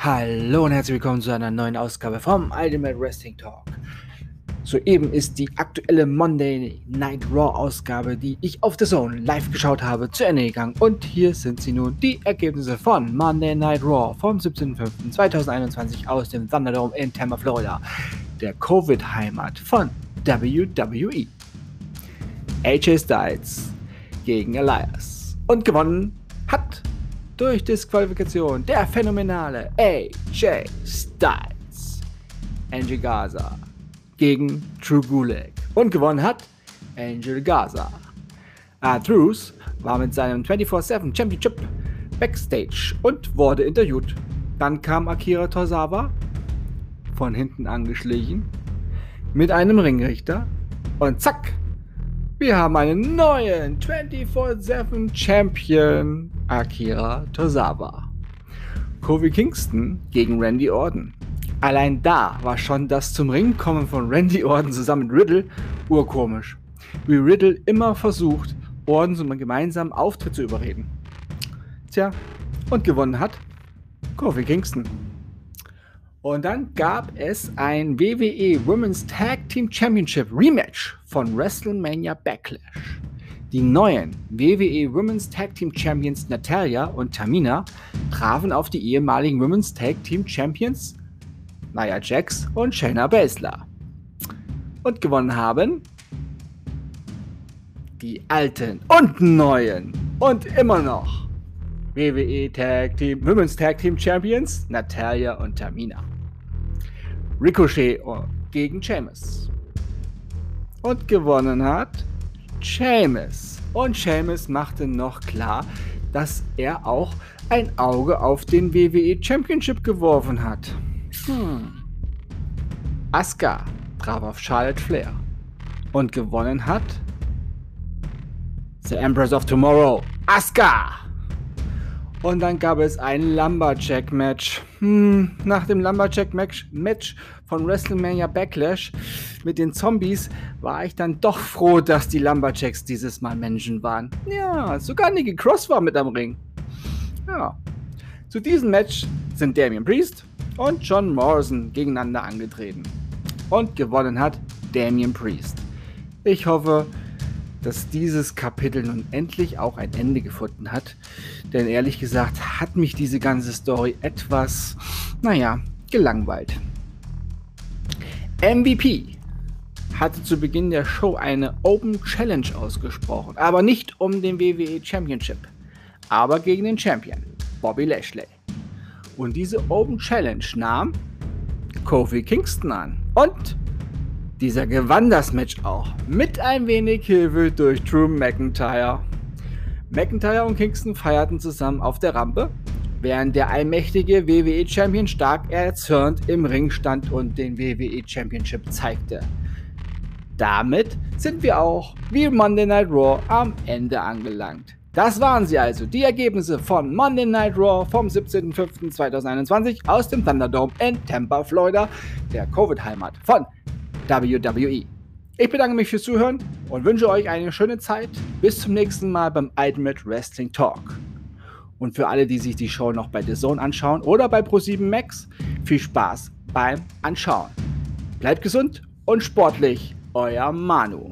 Hallo und herzlich willkommen zu einer neuen Ausgabe vom Ultimate Wrestling Talk. Soeben ist die aktuelle Monday Night Raw Ausgabe, die ich auf The Zone live geschaut habe, zu Ende gegangen. Und hier sind sie nun, die Ergebnisse von Monday Night Raw vom 17.05.2021 aus dem Thunderdome in Tampa, Florida, der Covid-Heimat von WWE. AJ Styles gegen Elias. Und gewonnen hat durch Disqualifikation der phänomenale AJ Styles. Angel Gaza gegen True Gulag. Und gewonnen hat Angel Gaza. Arthrus war mit seinem 24-7 Championship backstage und wurde interviewt. Dann kam Akira Tozawa von hinten angeschlichen mit einem Ringrichter und zack, wir haben einen neuen 24-7 Champion Akira Tozawa. Kofi Kingston gegen Randy Orton. Allein da war schon das zum Ring kommen von Randy Orton zusammen mit Riddle urkomisch. Wie Riddle immer versucht, Orton zu einem gemeinsamen Auftritt zu überreden. Tja, und gewonnen hat Kofi Kingston. Und dann gab es ein WWE Women's Tag Team Championship Rematch von WrestleMania Backlash. Die neuen WWE Women's Tag Team Champions Natalia und Tamina trafen auf die ehemaligen Women's Tag Team Champions Nia Jax und Shayna Baszler. Und gewonnen haben die alten und neuen und immer noch WWE Tag Team, Women's Tag Team Champions Natalia und Tamina. Ricochet gegen Sheamus. Und gewonnen hat Sheamus. Und Sheamus machte noch klar, dass er auch ein Auge auf den WWE Championship geworfen hat. Hm. Asuka traf auf Charlotte Flair. Und gewonnen hat The Empress of Tomorrow, Asuka. Und dann gab es ein Lumberjack-Match. Hm, nach dem Lumberjack-Match von WrestleMania Backlash mit den Zombies war ich dann doch froh, dass die Lumberjacks dieses Mal Menschen waren. Ja, sogar Nikki Cross war mit am Ring. Ja. Zu diesem Match sind Damian Priest und John Morrison gegeneinander angetreten. Und gewonnen hat Damian Priest. Ich hoffe, dass dieses Kapitel nun endlich auch ein Ende gefunden hat. Denn ehrlich gesagt hat mich diese ganze Story etwas, naja, gelangweilt. MVP hatte zu Beginn der Show eine Open Challenge ausgesprochen, aber nicht um den WWE Championship, aber gegen den Champion, Bobby Lashley. Und diese Open Challenge nahm Kofi Kingston an. Und dieser gewann das Match auch mit ein wenig Hilfe durch Drew McIntyre. McIntyre und Kingston feierten zusammen auf der Rampe, während der allmächtige WWE Champion stark erzürnt im Ring stand und den WWE Championship zeigte. Damit sind wir auch wie Monday Night Raw am Ende angelangt. Das waren sie also, die Ergebnisse von Monday Night Raw vom 17.05.2021 aus dem Thunderdome in Tampa, Florida, der Covid-Heimat von WWE. Ich bedanke mich fürs Zuhören und wünsche euch eine schöne Zeit. Bis zum nächsten Mal beim Ultimate Wrestling Talk. Und für alle, die sich die Show noch bei The Zone anschauen oder bei Pro7 Max, viel Spaß beim Anschauen. Bleibt gesund und sportlich, euer Manu.